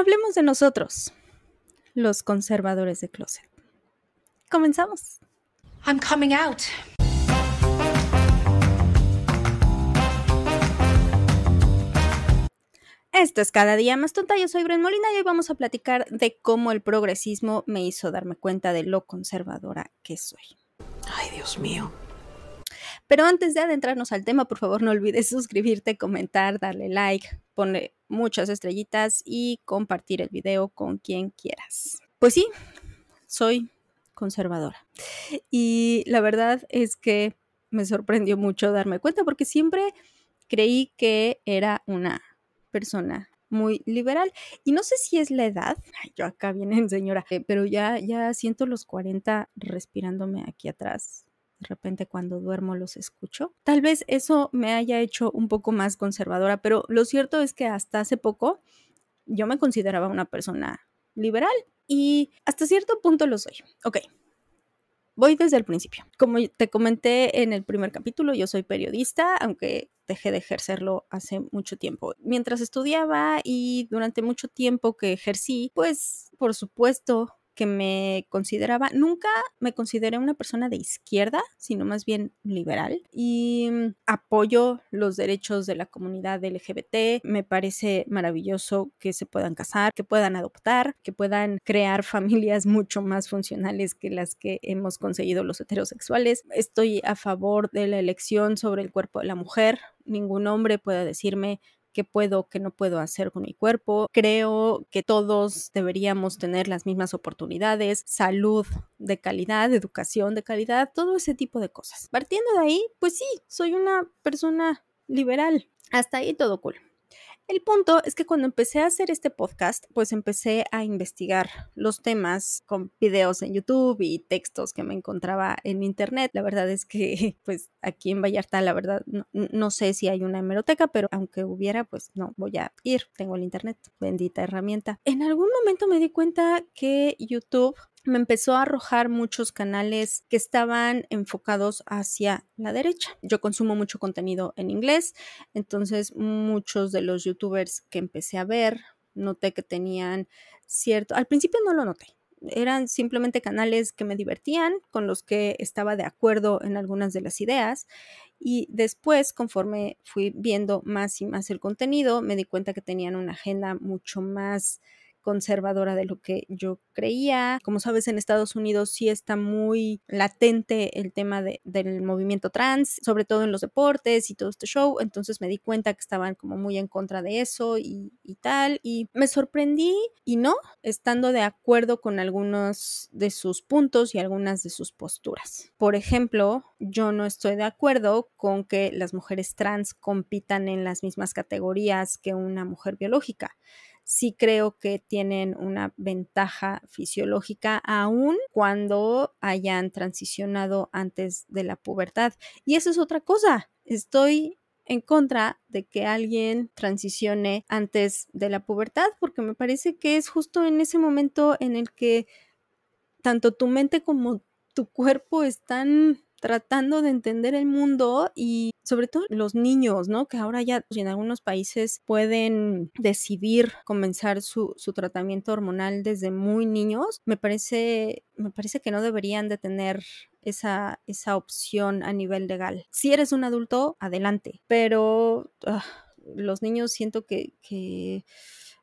Hablemos de nosotros, los conservadores de closet. Comenzamos. I'm coming out. Esto es cada día más tonta. Yo soy Bren Molina y hoy vamos a platicar de cómo el progresismo me hizo darme cuenta de lo conservadora que soy. Ay, Dios mío. Pero antes de adentrarnos al tema, por favor no olvides suscribirte, comentar, darle like, poner muchas estrellitas y compartir el video con quien quieras. Pues sí, soy conservadora. Y la verdad es que me sorprendió mucho darme cuenta porque siempre creí que era una persona muy liberal. Y no sé si es la edad, yo acá viene señora, eh, pero ya, ya siento los 40 respirándome aquí atrás de repente cuando duermo los escucho. Tal vez eso me haya hecho un poco más conservadora, pero lo cierto es que hasta hace poco yo me consideraba una persona liberal y hasta cierto punto lo soy. Ok. Voy desde el principio. Como te comenté en el primer capítulo, yo soy periodista, aunque dejé de ejercerlo hace mucho tiempo. Mientras estudiaba y durante mucho tiempo que ejercí, pues por supuesto que me consideraba, nunca me consideré una persona de izquierda, sino más bien liberal y mm, apoyo los derechos de la comunidad LGBT. Me parece maravilloso que se puedan casar, que puedan adoptar, que puedan crear familias mucho más funcionales que las que hemos conseguido los heterosexuales. Estoy a favor de la elección sobre el cuerpo de la mujer. Ningún hombre puede decirme qué puedo, qué no puedo hacer con mi cuerpo. Creo que todos deberíamos tener las mismas oportunidades, salud de calidad, educación de calidad, todo ese tipo de cosas. Partiendo de ahí, pues sí, soy una persona liberal. Hasta ahí todo cool. El punto es que cuando empecé a hacer este podcast, pues empecé a investigar los temas con videos en YouTube y textos que me encontraba en internet. La verdad es que, pues aquí en Vallarta, la verdad, no, sé si hay una hemeroteca, pero aunque hubiera, pues no voy a ir. Tengo el internet, bendita herramienta. En algún momento me di cuenta que YouTube me empezó a arrojar muchos canales que estaban enfocados hacia la derecha. Yo consumo mucho contenido en inglés, entonces muchos de los youtubers que empecé a ver, noté que tenían cierto, al principio no lo noté, eran simplemente canales que me divertían, con los que estaba de acuerdo en algunas de las ideas. Y después, conforme fui viendo más y más el contenido, me di cuenta que tenían una agenda mucho más conservadora de lo que yo creía. Como sabes, en Estados Unidos sí está muy latente el tema del movimiento trans, sobre todo en los deportes y todo este show. Entonces me di cuenta que estaban como muy en contra de eso y, y tal. Y me sorprendí y no, estando de acuerdo con algunos de sus puntos y algunas de sus posturas. Por ejemplo, yo no estoy de acuerdo con que las mujeres trans compitan en las mismas categorías que una mujer biológica sí creo que tienen una ventaja fisiológica aún cuando hayan transicionado antes de la pubertad. Y eso es otra cosa. Estoy en contra de que alguien transicione antes de la pubertad porque me parece que es justo en ese momento en el que tanto tu mente como tu cuerpo están tratando de entender el mundo y sobre todo los niños, ¿no? Que ahora ya en algunos países pueden decidir comenzar su, tratamiento hormonal desde muy niños. Me parece, me parece que no deberían de tener esa, esa opción a nivel legal. Si eres un adulto, adelante, pero ah, los niños siento que, que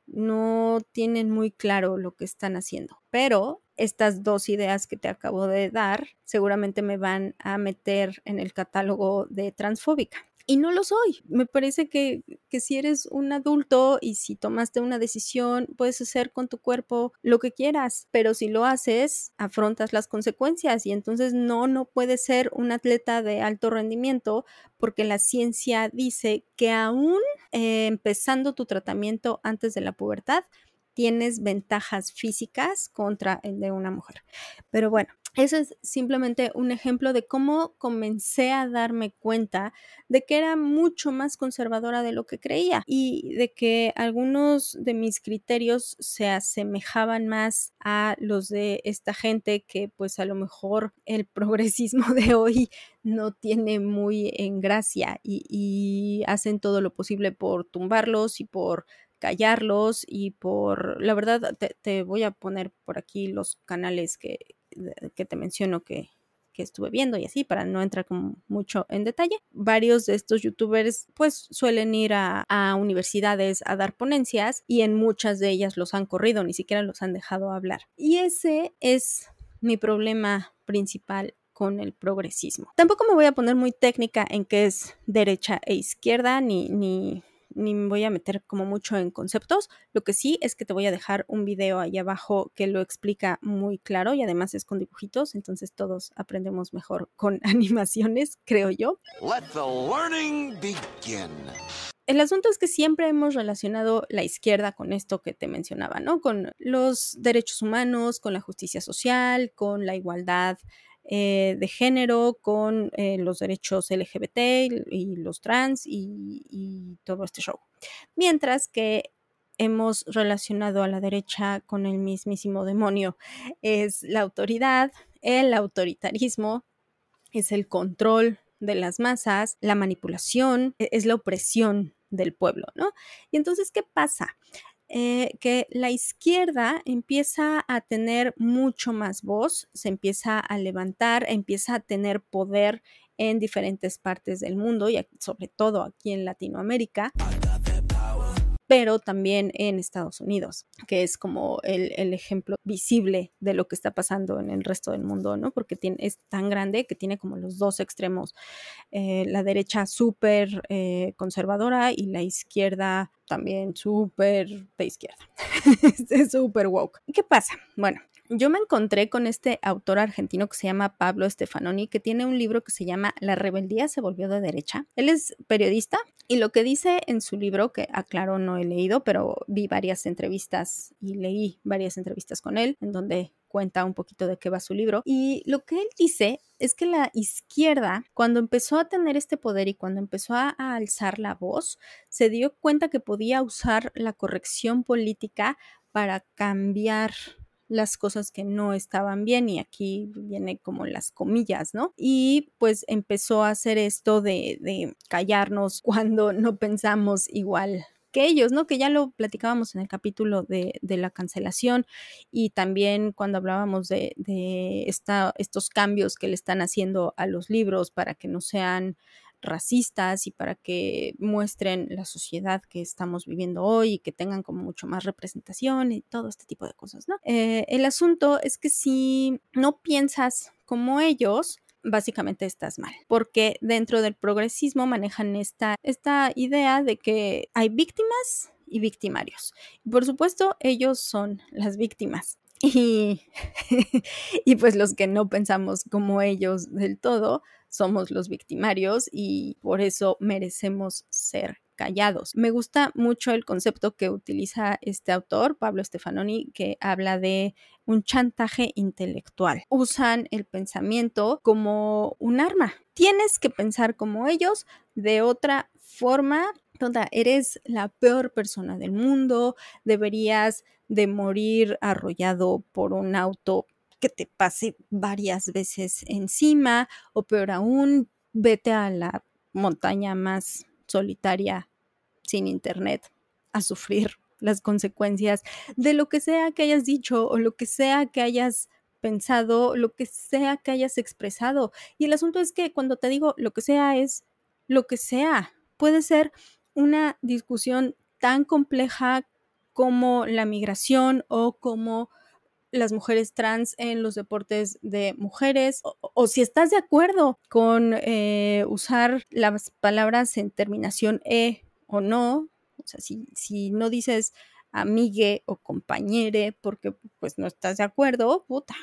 no tienen muy claro lo que están haciendo, pero estas dos ideas que te acabo de dar seguramente me van a meter en el catálogo de transfóbica. Y no lo soy. Me parece que, que, si eres un adulto y si tomaste una decisión, puedes hacer con tu cuerpo lo que quieras, pero si lo haces, afrontas las consecuencias y entonces no, no puedes ser un atleta de alto rendimiento porque la ciencia dice que aún eh, empezando tu tratamiento antes de la pubertad, tienes ventajas físicas contra el de una mujer. Pero bueno, eso es simplemente un ejemplo de cómo comencé a darme cuenta de que era mucho más conservadora de lo que creía y de que algunos de mis criterios se asemejaban más a los de esta gente que pues a lo mejor el progresismo de hoy no tiene muy en gracia y, y hacen todo lo posible por tumbarlos y por callarlos y por, la verdad, te, voy a poner por aquí los canales que, que te menciono que, que estuve viendo y así, para no entrar como mucho en detalle. Varios de estos youtubers pues suelen ir a, a, universidades a dar ponencias y en muchas de ellas los han corrido, ni siquiera los han dejado hablar. Y ese es mi problema principal con el progresismo. Tampoco me voy a poner muy técnica en qué es derecha e izquierda, ni, ni ni me voy a meter como mucho en conceptos. Lo que sí es que te voy a dejar un video ahí abajo que lo explica muy claro y además es con dibujitos, entonces todos aprendemos mejor con animaciones, creo yo. Let the learning begin. El asunto es que siempre hemos relacionado la izquierda con esto que te mencionaba, ¿no? Con los derechos humanos, con la justicia social, con la igualdad eh, de género, con eh, los derechos LGBT y los trans y, todo este show. Mientras que hemos relacionado a la derecha con el mismísimo demonio. Es la autoridad, el autoritarismo, es el control de las masas, la manipulación, e, es la opresión del pueblo, ¿no? Y entonces, ¿qué pasa? Eh, que la izquierda empieza a tener mucho más voz, se empieza a levantar, empieza a tener poder en diferentes partes del mundo y sobre todo aquí en Latinoamérica pero también en Estados Unidos, que es como el, ejemplo visible de lo que está pasando en el resto del mundo, ¿no? Porque tiene, es tan grande que tiene como los dos extremos, eh, la derecha súper eh, conservadora y la izquierda también súper de izquierda, súper woke. ¿Qué pasa? Bueno, yo me encontré con este autor argentino que se llama Pablo Stefanoni, que tiene un libro que se llama La rebeldía se volvió de derecha. Él es periodista y lo que dice en su libro, que aclaro no he leído, pero vi varias entrevistas y leí varias entrevistas con él, en donde cuenta un poquito de qué va su libro. Y lo que él dice es que la izquierda, cuando empezó a tener este poder y cuando empezó a, alzar la voz, se dio cuenta que podía usar la corrección política para cambiar las cosas que no estaban bien y aquí viene como las comillas, ¿no? Y pues empezó a hacer esto de, de callarnos cuando no pensamos igual que ellos, ¿no? Que ya lo platicábamos en el capítulo de, de la cancelación y también cuando hablábamos de, de esta, estos cambios que le están haciendo a los libros para que no sean racistas y para que muestren la sociedad que estamos viviendo hoy y que tengan como mucho más representación y todo este tipo de cosas, ¿no? Eh, el asunto es que si no piensas como ellos, básicamente estás mal, porque dentro del progresismo manejan esta, esta idea de que hay víctimas y victimarios. Por supuesto, ellos son las víctimas. Y, y pues los que no pensamos como ellos del todo, somos los victimarios y por eso merecemos ser callados. Me gusta mucho el concepto que utiliza este autor, Pablo Stefanoni, que habla de un chantaje intelectual. Usan el pensamiento como un arma. Tienes que pensar como ellos, de otra forma, toda, eres la peor persona del mundo, deberías de morir arrollado por un auto que te pase varias veces encima o peor aún, vete a la montaña más solitaria sin internet a sufrir las consecuencias de lo que sea que hayas dicho o lo que sea que hayas pensado, lo que sea que hayas expresado. Y el asunto es que cuando te digo lo que sea es lo que sea. Puede ser una discusión tan compleja como la migración o como las mujeres trans en los deportes de mujeres o, si estás de acuerdo con eh, usar las palabras en terminación e o no, o sea, si, si no dices amigue o compañere porque pues no estás de acuerdo, puta,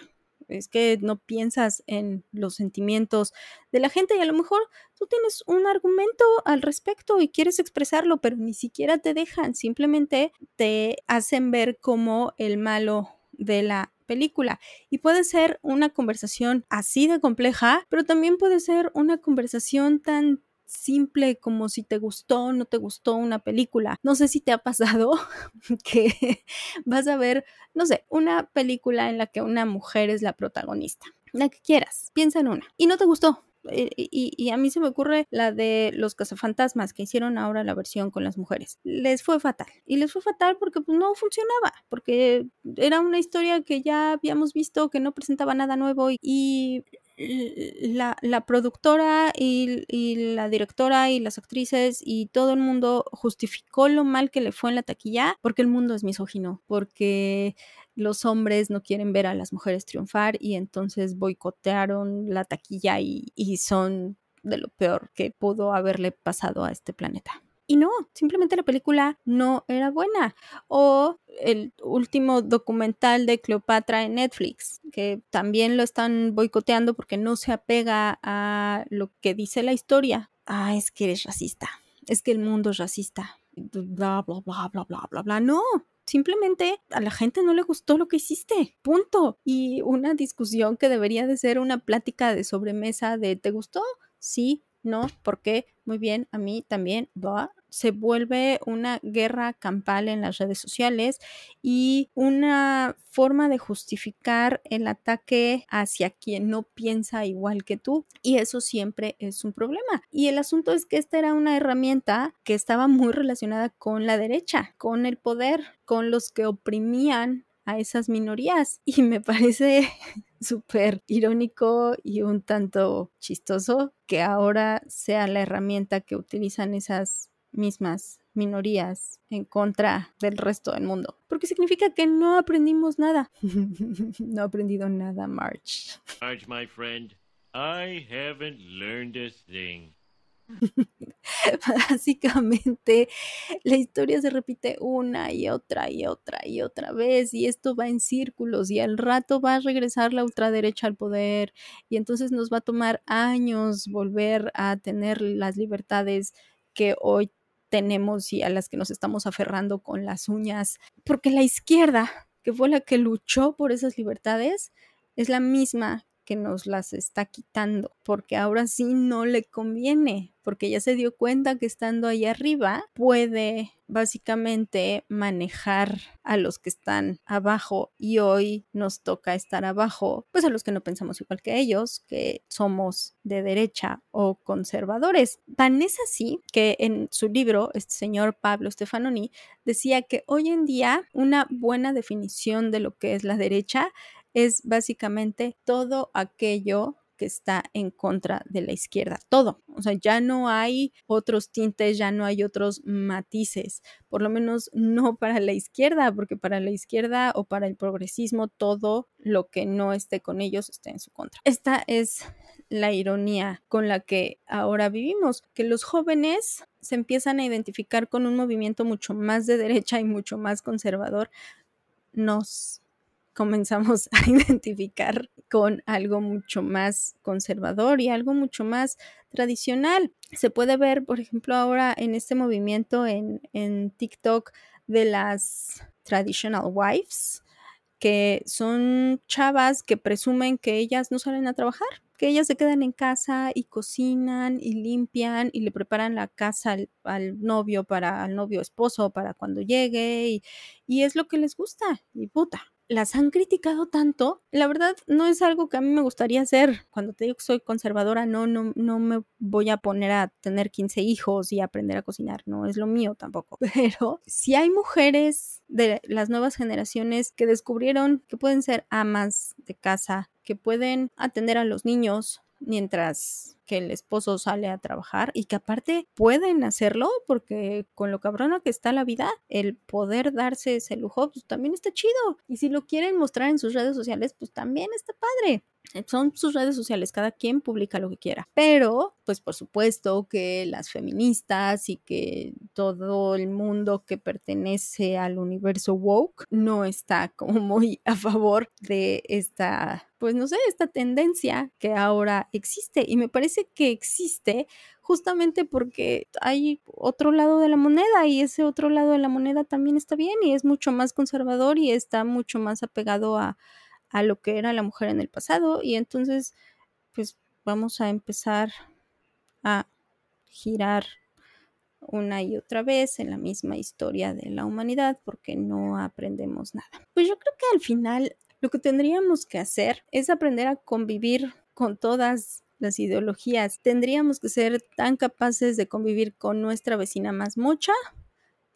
es que no piensas en los sentimientos de la gente y a lo mejor tú tienes un argumento al respecto y quieres expresarlo, pero ni siquiera te dejan, simplemente te hacen ver como el malo de la película. Y puede ser una conversación así de compleja, pero también puede ser una conversación tan simple como si te gustó o no te gustó una película. No sé si te ha pasado que vas a ver, no sé, una película en la que una mujer es la protagonista. La que quieras, piensa en una. Y no te gustó, y, y, a mí se me ocurre la de los cazafantasmas que hicieron ahora la versión con las mujeres. Les fue fatal. Y les fue fatal porque pues, no funcionaba, porque era una historia que ya habíamos visto, que no presentaba nada nuevo y la, la productora y, y, la directora y las actrices y todo el mundo justificó lo mal que le fue en la taquilla porque el mundo es misógino, porque los hombres no quieren ver a las mujeres triunfar y entonces boicotearon la taquilla y, y son de lo peor que pudo haberle pasado a este planeta. Y no, simplemente la película no era buena. O el último documental de Cleopatra en Netflix, que también lo están boicoteando porque no se apega a lo que dice la historia. Ah, es que eres racista. Es que el mundo es racista. Bla, bla, bla, bla, bla, bla, bla. No, simplemente a la gente no le gustó lo que hiciste, punto. Y una discusión que debería de ser una plática de sobremesa de ¿te gustó? Sí, no, ¿por qué? Muy bien, a mí también. Se vuelve una guerra campal en las redes sociales y una forma de justificar el ataque hacia quien no piensa igual que tú. Y eso siempre es un problema. Y el asunto es que esta era una herramienta que estaba muy relacionada con la derecha, con el poder, con los que oprimían a esas minorías. Y me parece súper irónico y un tanto chistoso que ahora sea la herramienta que utilizan esas mismas minorías en contra del resto del mundo. Porque significa que no aprendimos nada. no he aprendido nada, March. March, my friend, I haven't learned a thing. Básicamente, la historia se repite una y otra y otra y otra vez y esto va en círculos y al rato va a regresar la ultraderecha al poder y entonces nos va a tomar años volver a tener las libertades que hoy tenemos y a las que nos estamos aferrando con las uñas, porque la izquierda, que fue la que luchó por esas libertades, es la misma que nos las está quitando, porque ahora sí no le conviene, porque ya se dio cuenta que estando ahí arriba puede básicamente manejar a los que están abajo y hoy nos toca estar abajo, pues a los que no pensamos igual que ellos, que somos de derecha o conservadores. Tan es así que en su libro, este señor Pablo Stefanoni decía que hoy en día una buena definición de lo que es la derecha es básicamente todo aquello que está en contra de la izquierda, todo. O sea, ya no hay otros tintes, ya no hay otros matices, por lo menos no para la izquierda, porque para la izquierda o para el progresismo todo lo que no esté con ellos está en su contra. Esta es la ironía con la que ahora vivimos, que los jóvenes se empiezan a identificar con un movimiento mucho más de derecha y mucho más conservador. Nos comenzamos a identificar con algo mucho más conservador y algo mucho más tradicional. Se puede ver, por ejemplo, ahora en este movimiento en, en TikTok de las traditional wives, que son chavas que presumen que ellas no salen a trabajar, que ellas se quedan en casa y cocinan y limpian y le preparan la casa al, novio para al novio esposo para cuando llegue y, y es lo que les gusta y puta las han criticado tanto, la verdad no es algo que a mí me gustaría hacer. Cuando te digo que soy conservadora, no, no, no me voy a poner a tener 15 hijos y aprender a cocinar, no es lo mío tampoco. Pero si hay mujeres de las nuevas generaciones que descubrieron que pueden ser amas de casa, que pueden atender a los niños mientras que el esposo sale a trabajar y que aparte pueden hacerlo porque con lo cabrona que está la vida, el poder darse ese lujo pues también está chido. Y si lo quieren mostrar en sus redes sociales, pues también está padre son sus redes sociales, cada quien publica lo que quiera. Pero, pues por supuesto que las feministas y que todo el mundo que pertenece al universo woke no está como muy a favor de esta, pues no sé, esta tendencia que ahora existe. Y me parece que existe justamente porque hay otro lado de la moneda y ese otro lado de la moneda también está bien y es mucho más conservador y está mucho más apegado a a lo que era la mujer en el pasado y entonces pues vamos a empezar a girar una y otra vez en la misma historia de la humanidad porque no aprendemos nada. Pues yo creo que al final lo que tendríamos que hacer es aprender a convivir con todas las ideologías. Tendríamos que ser tan capaces de convivir con nuestra vecina más mocha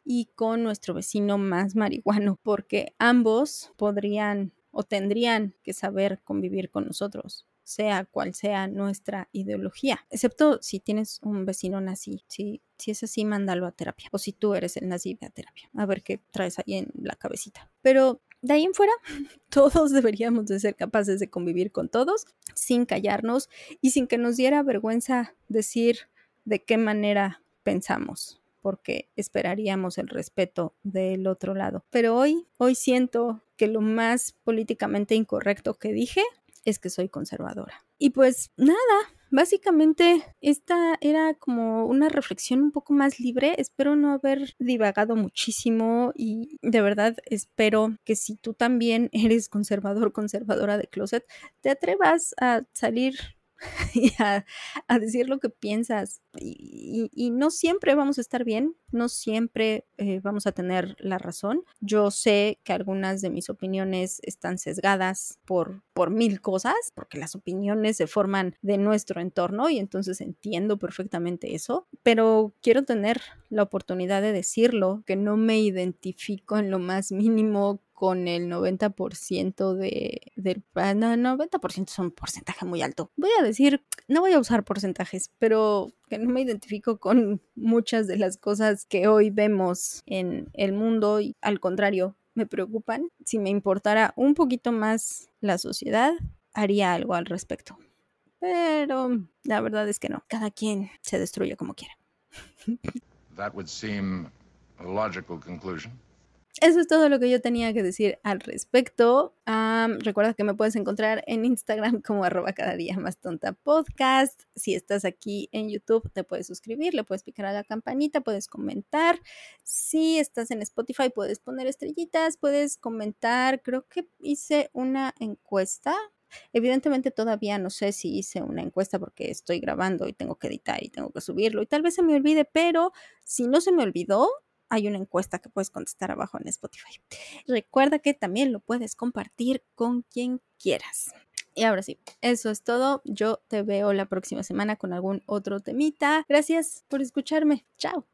y con nuestro vecino más marihuano, porque ambos podrían o tendrían que saber convivir con nosotros sea cual sea nuestra ideología, excepto si tienes un vecino nazi, si, si es así, mándalo a terapia, o si tú eres el nazi, a terapia, a ver qué traes ahí en la cabecita. Pero de ahí en fuera, todos deberíamos de ser capaces de convivir con todos sin callarnos y sin que nos diera vergüenza decir de qué manera pensamos porque esperaríamos el respeto del otro lado. Pero hoy, hoy siento que lo más políticamente incorrecto que dije es que soy conservadora. Y pues nada, básicamente esta era como una reflexión un poco más libre. Espero no haber divagado muchísimo y de verdad espero que si tú también eres conservador, conservadora de closet, te atrevas a salir y a, decir lo que piensas. Y, no siempre vamos a estar bien, no siempre eh, vamos a tener la razón. Yo sé que algunas de mis opiniones están sesgadas por, por mil cosas, porque las opiniones se forman de nuestro entorno y entonces entiendo perfectamente eso, pero quiero tener la oportunidad de decirlo, que no me identifico en lo más mínimo con el 90% de, del... Ah, no, 90% es un porcentaje muy alto. Voy a decir, no voy a usar porcentajes, pero que no me identifico con muchas de las cosas que hoy vemos en el mundo y al contrario, me preocupan. Si me importara un poquito más la sociedad, haría algo al respecto. Pero la verdad es que no. Cada quien se destruye como quiera. That would seem a logical conclusion. Eso es todo lo que yo tenía que decir al respecto. recuerda que me puedes encontrar en Instagram como arroba cada día más tonta podcast. Si estás aquí en YouTube, te puedes suscribir, le puedes picar a la campanita, puedes comentar. Si estás en Spotify, puedes poner estrellitas, puedes comentar. Creo que hice una encuesta. Evidentemente todavía no sé si hice una encuesta porque estoy grabando y tengo que editar y tengo que subirlo y tal vez se me olvide, pero si no se me olvidó, hay una encuesta que puedes contestar abajo en Spotify. Recuerda que también lo puedes compartir con quien quieras. Y ahora sí, eso es todo. Yo te veo la próxima semana con algún otro temita. Gracias por escucharme. Chao.